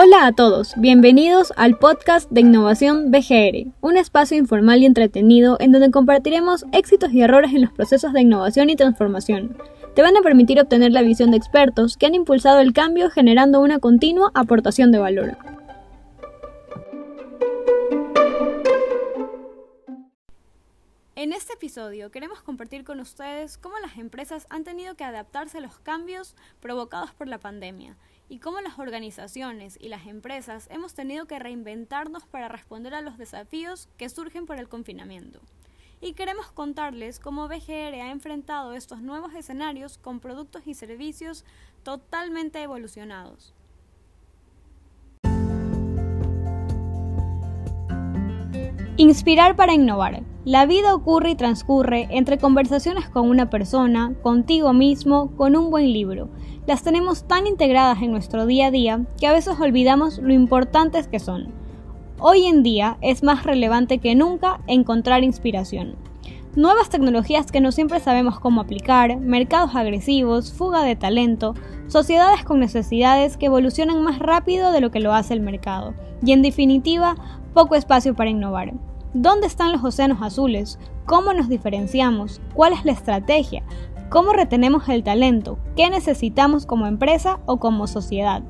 Hola a todos, bienvenidos al podcast de Innovación BGR, un espacio informal y entretenido en donde compartiremos éxitos y errores en los procesos de innovación y transformación. Te van a permitir obtener la visión de expertos que han impulsado el cambio generando una continua aportación de valor. En este episodio queremos compartir con ustedes cómo las empresas han tenido que adaptarse a los cambios provocados por la pandemia y cómo las organizaciones y las empresas hemos tenido que reinventarnos para responder a los desafíos que surgen por el confinamiento. Y queremos contarles cómo BGR ha enfrentado estos nuevos escenarios con productos y servicios totalmente evolucionados. Inspirar para innovar. La vida ocurre y transcurre entre conversaciones con una persona, contigo mismo, con un buen libro las tenemos tan integradas en nuestro día a día que a veces olvidamos lo importantes que son. Hoy en día es más relevante que nunca encontrar inspiración. Nuevas tecnologías que no siempre sabemos cómo aplicar, mercados agresivos, fuga de talento, sociedades con necesidades que evolucionan más rápido de lo que lo hace el mercado, y en definitiva, poco espacio para innovar. ¿Dónde están los océanos azules? ¿Cómo nos diferenciamos? ¿Cuál es la estrategia? ¿Cómo retenemos el talento? ¿Qué necesitamos como empresa o como sociedad?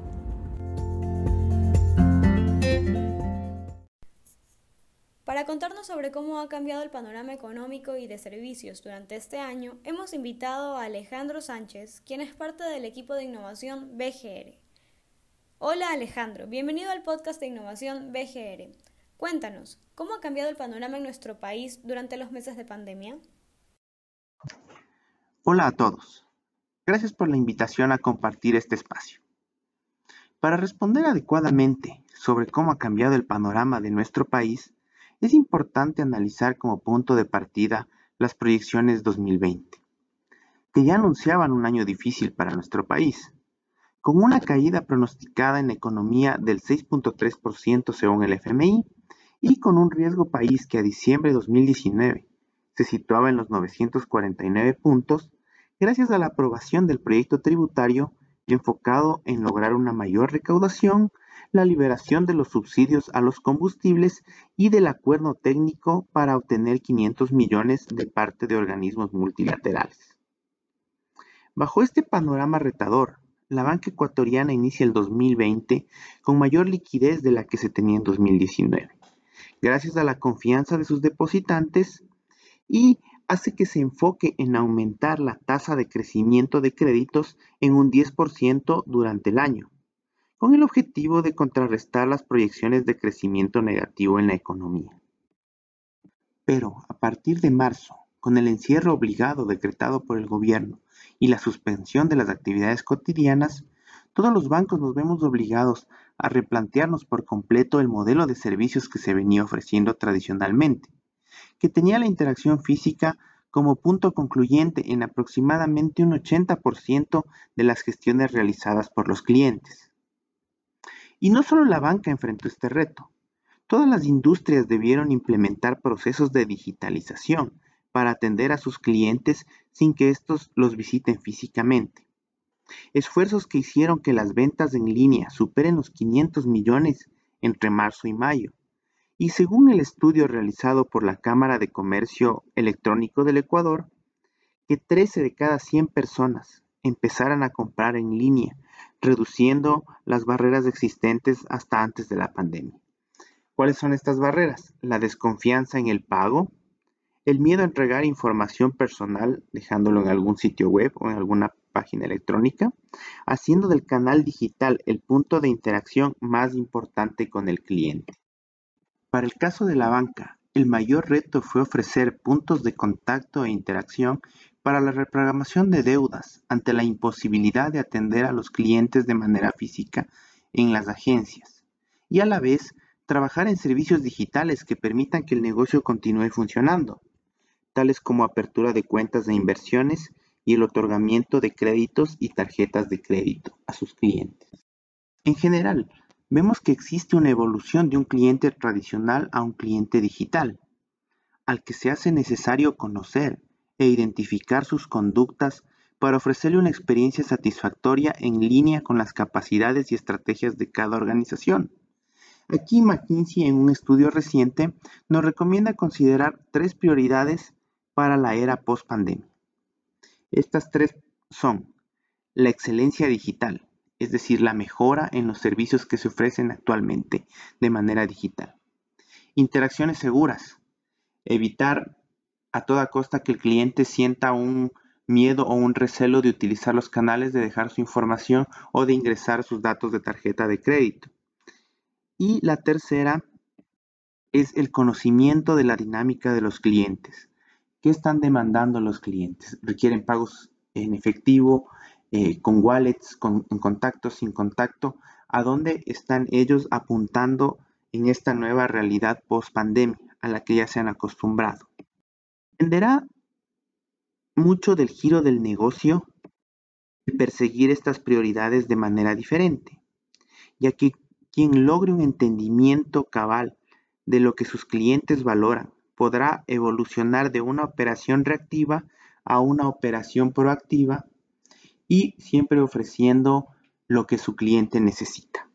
Para contarnos sobre cómo ha cambiado el panorama económico y de servicios durante este año, hemos invitado a Alejandro Sánchez, quien es parte del equipo de innovación BGR. Hola Alejandro, bienvenido al podcast de innovación BGR. Cuéntanos, ¿cómo ha cambiado el panorama en nuestro país durante los meses de pandemia? Hola a todos. Gracias por la invitación a compartir este espacio. Para responder adecuadamente sobre cómo ha cambiado el panorama de nuestro país, es importante analizar como punto de partida las proyecciones 2020, que ya anunciaban un año difícil para nuestro país, con una caída pronosticada en economía del 6.3% según el FMI y con un riesgo país que a diciembre de 2019 se situaba en los 949 puntos gracias a la aprobación del proyecto tributario enfocado en lograr una mayor recaudación, la liberación de los subsidios a los combustibles y del acuerdo técnico para obtener 500 millones de parte de organismos multilaterales. Bajo este panorama retador, la banca ecuatoriana inicia el 2020 con mayor liquidez de la que se tenía en 2019, gracias a la confianza de sus depositantes y hace que se enfoque en aumentar la tasa de crecimiento de créditos en un 10% durante el año, con el objetivo de contrarrestar las proyecciones de crecimiento negativo en la economía. Pero a partir de marzo, con el encierro obligado decretado por el gobierno y la suspensión de las actividades cotidianas, todos los bancos nos vemos obligados a replantearnos por completo el modelo de servicios que se venía ofreciendo tradicionalmente que tenía la interacción física como punto concluyente en aproximadamente un 80% de las gestiones realizadas por los clientes. Y no solo la banca enfrentó este reto, todas las industrias debieron implementar procesos de digitalización para atender a sus clientes sin que estos los visiten físicamente. Esfuerzos que hicieron que las ventas en línea superen los 500 millones entre marzo y mayo, y según el estudio realizado por la Cámara de Comercio Electrónico del Ecuador, que 13 de cada 100 personas empezaran a comprar en línea, reduciendo las barreras existentes hasta antes de la pandemia. ¿Cuáles son estas barreras? La desconfianza en el pago, el miedo a entregar información personal dejándolo en algún sitio web o en alguna página electrónica, haciendo del canal digital el punto de interacción más importante con el cliente. Para el caso de la banca, el mayor reto fue ofrecer puntos de contacto e interacción para la reprogramación de deudas ante la imposibilidad de atender a los clientes de manera física en las agencias y a la vez trabajar en servicios digitales que permitan que el negocio continúe funcionando, tales como apertura de cuentas de inversiones y el otorgamiento de créditos y tarjetas de crédito a sus clientes. En general, vemos que existe una evolución de un cliente tradicional a un cliente digital, al que se hace necesario conocer e identificar sus conductas para ofrecerle una experiencia satisfactoria en línea con las capacidades y estrategias de cada organización. Aquí McKinsey en un estudio reciente nos recomienda considerar tres prioridades para la era post-pandemia. Estas tres son la excelencia digital, es decir, la mejora en los servicios que se ofrecen actualmente de manera digital. Interacciones seguras, evitar a toda costa que el cliente sienta un miedo o un recelo de utilizar los canales de dejar su información o de ingresar sus datos de tarjeta de crédito. Y la tercera es el conocimiento de la dinámica de los clientes. ¿Qué están demandando los clientes? ¿Requieren pagos en efectivo, eh, con wallets, con, en contacto, sin contacto? ¿A dónde están ellos apuntando en esta nueva realidad post pandemia a la que ya se han acostumbrado? Dependerá mucho del giro del negocio de perseguir estas prioridades de manera diferente, ya que quien logre un entendimiento cabal de lo que sus clientes valoran podrá evolucionar de una operación reactiva a una operación proactiva y siempre ofreciendo lo que su cliente necesita.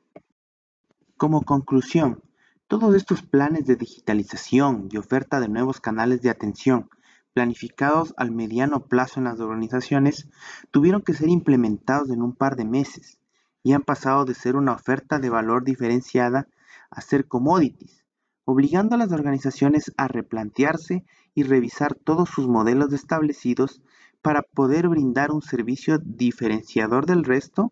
Como conclusión, todos estos planes de digitalización y oferta de nuevos canales de atención planificados al mediano plazo en las organizaciones tuvieron que ser implementados en un par de meses y han pasado de ser una oferta de valor diferenciada a ser commodities, obligando a las organizaciones a replantearse y revisar todos sus modelos establecidos para poder brindar un servicio diferenciador del resto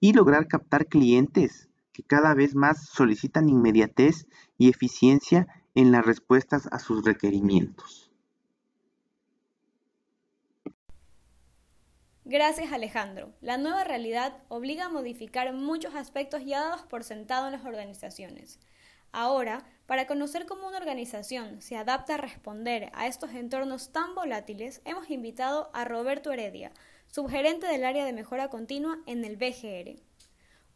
y lograr captar clientes que cada vez más solicitan inmediatez y eficiencia en las respuestas a sus requerimientos. Gracias Alejandro. La nueva realidad obliga a modificar muchos aspectos ya dados por sentado en las organizaciones. Ahora, para conocer cómo una organización se adapta a responder a estos entornos tan volátiles, hemos invitado a Roberto Heredia, subgerente del área de mejora continua en el BGR.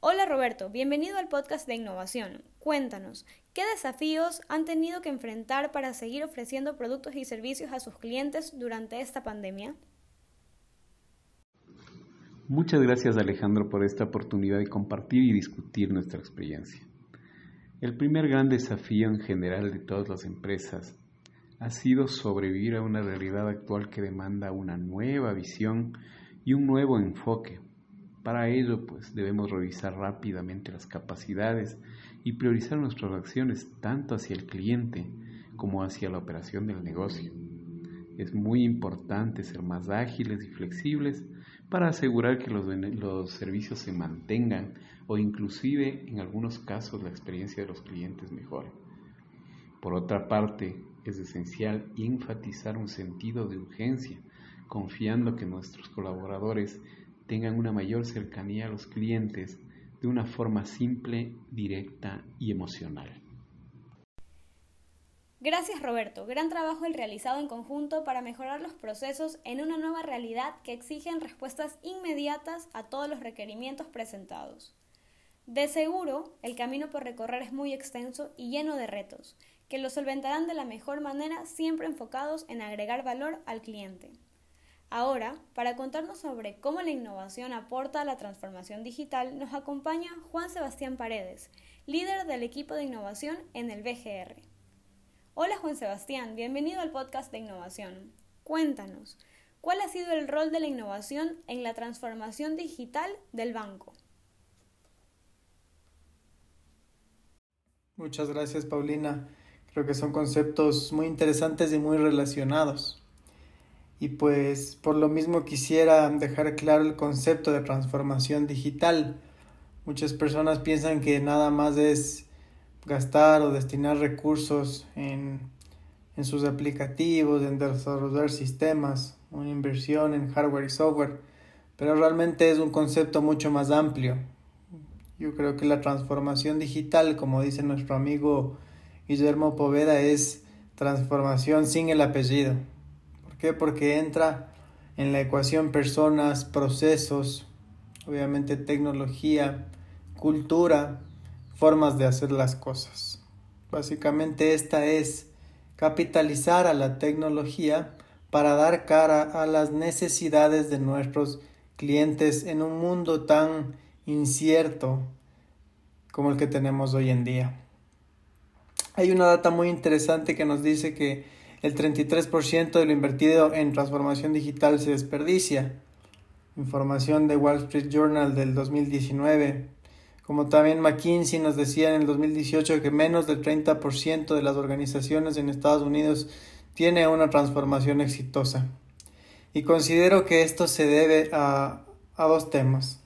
Hola Roberto, bienvenido al podcast de innovación. Cuéntanos, ¿qué desafíos han tenido que enfrentar para seguir ofreciendo productos y servicios a sus clientes durante esta pandemia? Muchas gracias Alejandro por esta oportunidad de compartir y discutir nuestra experiencia. El primer gran desafío en general de todas las empresas ha sido sobrevivir a una realidad actual que demanda una nueva visión y un nuevo enfoque. Para ello, pues debemos revisar rápidamente las capacidades y priorizar nuestras acciones tanto hacia el cliente como hacia la operación del negocio. Es muy importante ser más ágiles y flexibles para asegurar que los, servicios se mantengan o inclusive en algunos casos la experiencia de los clientes mejore. Por otra parte, es esencial enfatizar un sentido de urgencia, confiando que nuestros colaboradores tengan una mayor cercanía a los clientes de una forma simple, directa y emocional. Gracias Roberto, gran trabajo el realizado en conjunto para mejorar los procesos en una nueva realidad que exigen respuestas inmediatas a todos los requerimientos presentados. De seguro, el camino por recorrer es muy extenso y lleno de retos, que lo solventarán de la mejor manera siempre enfocados en agregar valor al cliente. Ahora, para contarnos sobre cómo la innovación aporta a la transformación digital, nos acompaña Juan Sebastián Paredes, líder del equipo de innovación en el BGR. Hola Juan Sebastián, bienvenido al podcast de innovación. Cuéntanos, ¿cuál ha sido el rol de la innovación en la transformación digital del banco? Muchas gracias Paulina. Creo que son conceptos muy interesantes y muy relacionados. Y pues por lo mismo quisiera dejar claro el concepto de transformación digital. Muchas personas piensan que nada más es gastar o destinar recursos en, en sus aplicativos, en desarrollar sistemas, una inversión en hardware y software, pero realmente es un concepto mucho más amplio. Yo creo que la transformación digital, como dice nuestro amigo Guillermo Poveda, es transformación sin el apellido. ¿Por qué? Porque entra en la ecuación personas, procesos, obviamente tecnología, cultura, formas de hacer las cosas. Básicamente esta es capitalizar a la tecnología para dar cara a las necesidades de nuestros clientes en un mundo tan incierto como el que tenemos hoy en día. Hay una data muy interesante que nos dice que el 33% de lo invertido en transformación digital se desperdicia. Información de Wall Street Journal del 2019. Como también McKinsey nos decía en el 2018 que menos del 30% de las organizaciones en Estados Unidos tiene una transformación exitosa. Y considero que esto se debe a, a dos temas.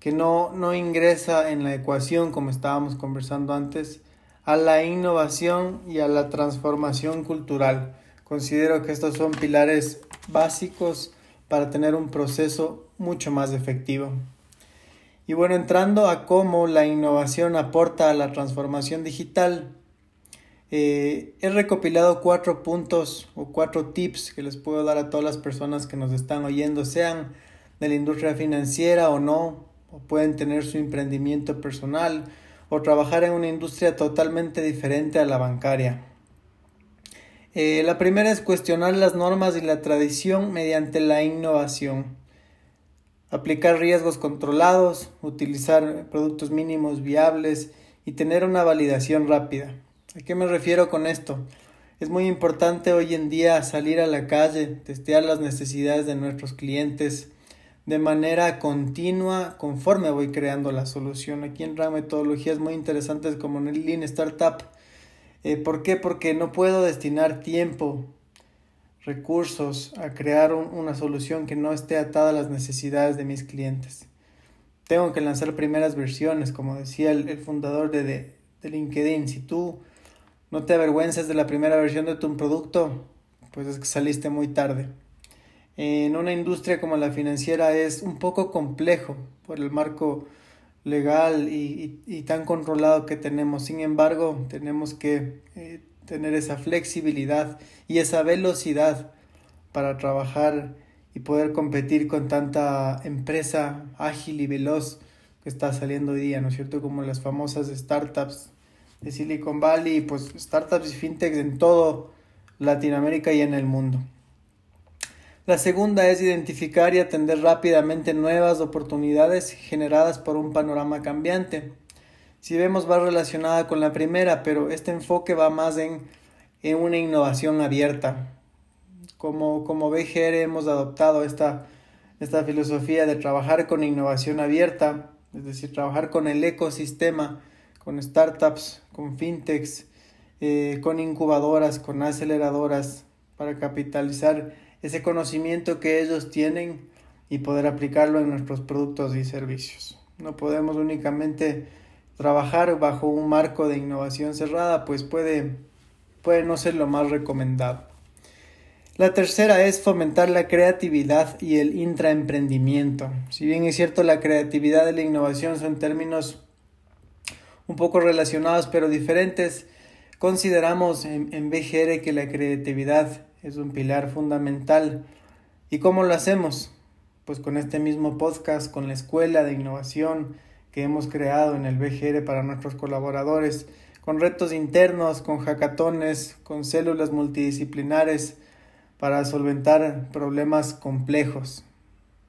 Que no, no ingresa en la ecuación, como estábamos conversando antes, a la innovación y a la transformación cultural. Considero que estos son pilares básicos para tener un proceso mucho más efectivo. Y bueno, entrando a cómo la innovación aporta a la transformación digital, eh, he recopilado cuatro puntos o cuatro tips que les puedo dar a todas las personas que nos están oyendo, sean de la industria financiera o no, o pueden tener su emprendimiento personal, o trabajar en una industria totalmente diferente a la bancaria. Eh, la primera es cuestionar las normas y la tradición mediante la innovación. Aplicar riesgos controlados, utilizar productos mínimos viables y tener una validación rápida. ¿A qué me refiero con esto? Es muy importante hoy en día salir a la calle, testear las necesidades de nuestros clientes, de manera continua conforme voy creando la solución. Aquí entra metodologías muy interesantes como en el Lean Startup. Eh, ¿Por qué? Porque no puedo destinar tiempo, recursos a crear una solución que no esté atada a las necesidades de mis clientes. Tengo que lanzar primeras versiones, como decía el, fundador de, de, LinkedIn. Si tú no te avergüenzas de la primera versión de tu producto, pues es que saliste muy tarde en una industria como la financiera es un poco complejo por el marco legal y, tan controlado que tenemos. Sin embargo, tenemos que eh, tener esa flexibilidad y esa velocidad para trabajar y poder competir con tanta empresa ágil y veloz que está saliendo hoy día, ¿no es cierto? Como las famosas startups de Silicon Valley, pues startups y fintechs en todo Latinoamérica y en el mundo. La segunda es identificar y atender rápidamente nuevas oportunidades generadas por un panorama cambiante. Si vemos va relacionada con la primera, pero este enfoque va más en, en una innovación abierta. Como, como BGR hemos adoptado esta, esta filosofía de trabajar con innovación abierta, es decir, trabajar con el ecosistema, con startups, con fintechs, eh, con incubadoras, con aceleradoras, para capitalizar ese conocimiento que ellos tienen y poder aplicarlo en nuestros productos y servicios. No podemos únicamente trabajar bajo un marco de innovación cerrada, pues puede, puede no ser lo más recomendado. La tercera es fomentar la creatividad y el intraemprendimiento. Si bien es cierto, la creatividad y la innovación son términos un poco relacionados pero diferentes, consideramos en, en BGR que la creatividad es un pilar fundamental. ¿Y cómo lo hacemos? Pues con este mismo podcast, con la escuela de innovación que hemos creado en el BGR para nuestros colaboradores, con retos internos, con hackatones, con células multidisciplinares para solventar problemas complejos.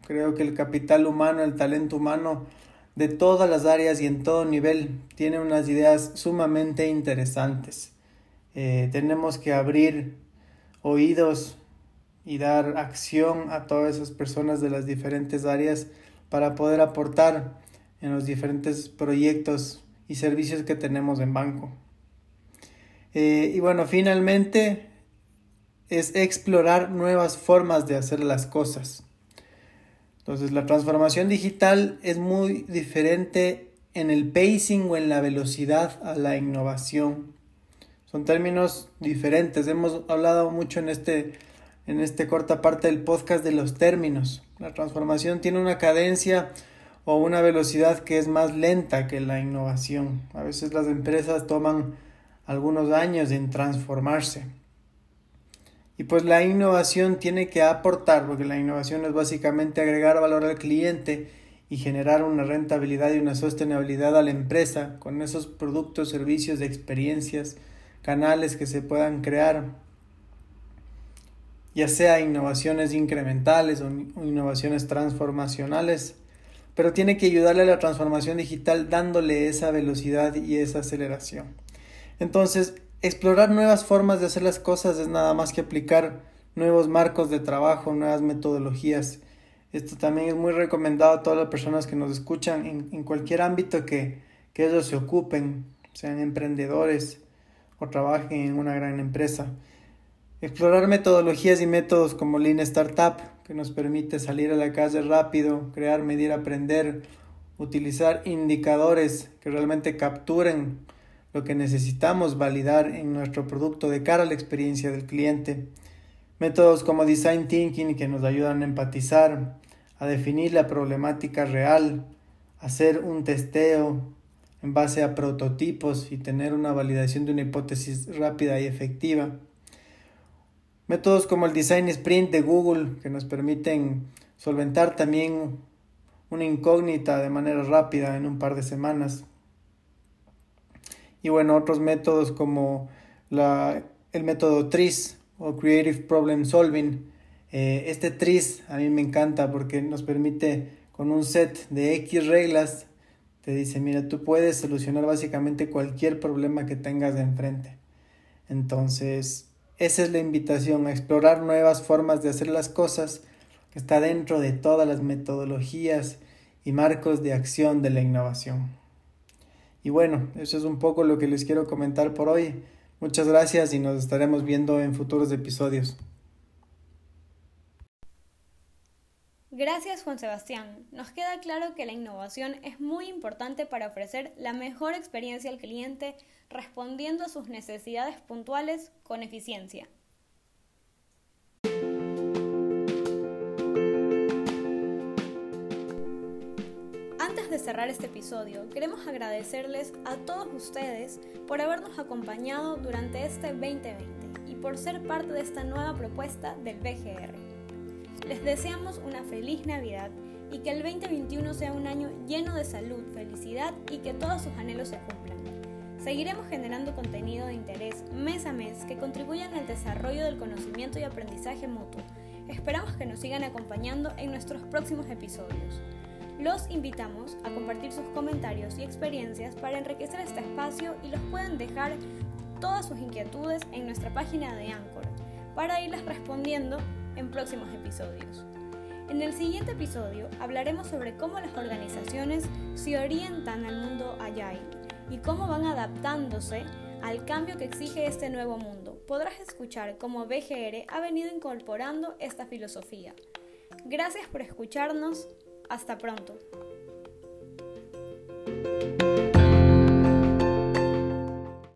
Creo que el capital humano, el talento humano de todas las áreas y en todo nivel tiene unas ideas sumamente interesantes. Eh, tenemos que abrir oídos y dar acción a todas esas personas de las diferentes áreas para poder aportar en los diferentes proyectos y servicios que tenemos en banco. Eh, y bueno, finalmente es explorar nuevas formas de hacer las cosas. Entonces la transformación digital es muy diferente en el pacing o en la velocidad a la innovación. Son términos diferentes. Hemos hablado mucho en este en esta corta parte del podcast de los términos. La transformación tiene una cadencia o una velocidad que es más lenta que la innovación. A veces las empresas toman algunos años en transformarse. Y pues la innovación tiene que aportar, porque la innovación es básicamente agregar valor al cliente y generar una rentabilidad y una sostenibilidad a la empresa con esos productos, servicios, experiencias, canales que se puedan crear. ya sea innovaciones incrementales o innovaciones transformacionales, pero tiene que ayudarle a la transformación digital dándole esa velocidad y esa aceleración. Entonces, explorar nuevas formas de hacer las cosas es nada más que aplicar nuevos marcos de trabajo, nuevas metodologías. Esto también es muy recomendado a todas las personas que nos escuchan en, cualquier ámbito que, que ellos se ocupen, sean emprendedores o trabajen en una gran empresa. Explorar metodologías y métodos como Lean Startup, que nos permite salir a la calle rápido, crear, medir, aprender, utilizar indicadores que realmente capturen lo que necesitamos validar en nuestro producto de cara a la experiencia del cliente. Métodos como Design Thinking que nos ayudan a empatizar, a definir la problemática real, hacer un testeo en base a prototipos y tener una validación de una hipótesis rápida y efectiva. Métodos como el Design Sprint de Google que nos permiten solventar también una incógnita de manera rápida en un par de semanas. Y bueno, otros métodos como la, el método TRIS o Creative Problem Solving. Eh, este TRIS a mí me encanta porque nos permite con un set de X reglas, te dice, mira, tú puedes solucionar básicamente cualquier problema que tengas de enfrente. Entonces, esa es la invitación, a explorar nuevas formas de hacer las cosas que está dentro de todas las metodologías y marcos de acción de la innovación. Y bueno, eso es un poco lo que les quiero comentar por hoy. Muchas gracias y nos estaremos viendo en futuros episodios. Gracias Juan Sebastián. Nos queda claro que la innovación es muy importante para ofrecer la mejor experiencia al cliente respondiendo a sus necesidades puntuales con eficiencia. Antes de cerrar este episodio, queremos agradecerles a todos ustedes por habernos acompañado durante este 2020 y por ser parte de esta nueva propuesta del BGR. Les deseamos una feliz Navidad y que el 2021 sea un año lleno de salud, felicidad y que todos sus anhelos se cumplan. Seguiremos generando contenido de interés mes a mes que contribuyan al desarrollo del conocimiento y aprendizaje mutuo. Esperamos que nos sigan acompañando en nuestros próximos episodios. Los invitamos a compartir sus comentarios y experiencias para enriquecer este espacio y los pueden dejar todas sus inquietudes en nuestra página de Anchor para irlas respondiendo en próximos episodios. En el siguiente episodio hablaremos sobre cómo las organizaciones se orientan al mundo Agile y cómo van adaptándose al cambio que exige este nuevo mundo. Podrás escuchar cómo BGR ha venido incorporando esta filosofía. Gracias por escucharnos. Hasta pronto.